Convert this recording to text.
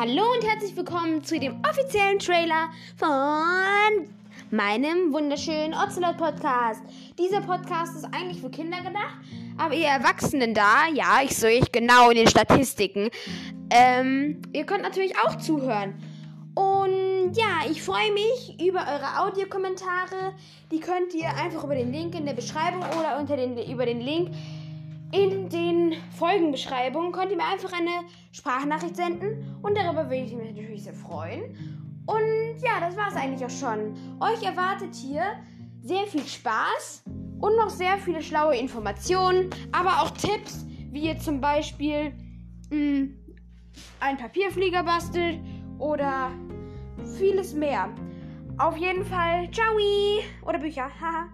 Hallo und herzlich willkommen zu dem offiziellen Trailer von meinem wunderschönen Ocelot Podcast. Dieser Podcast ist eigentlich für Kinder gedacht, aber ihr Erwachsenen da, ja, ich sehe euch genau in den Statistiken, ähm, ihr könnt natürlich auch zuhören. Und ja, ich freue mich über eure Audiokommentare. Die könnt ihr einfach über den Link in der Beschreibung oder unter den, über den Link in den Folgenbeschreibungen könnt ihr mir einfach eine Sprachnachricht senden und darüber würde ich mich natürlich sehr freuen. Und ja, das war es eigentlich auch schon. Euch erwartet hier sehr viel Spaß und noch sehr viele schlaue Informationen, aber auch Tipps, wie ihr zum Beispiel mh, hm, einen Papierflieger bastelt oder vieles mehr. Auf jeden Fall, ciao! Oder Bücher, haha.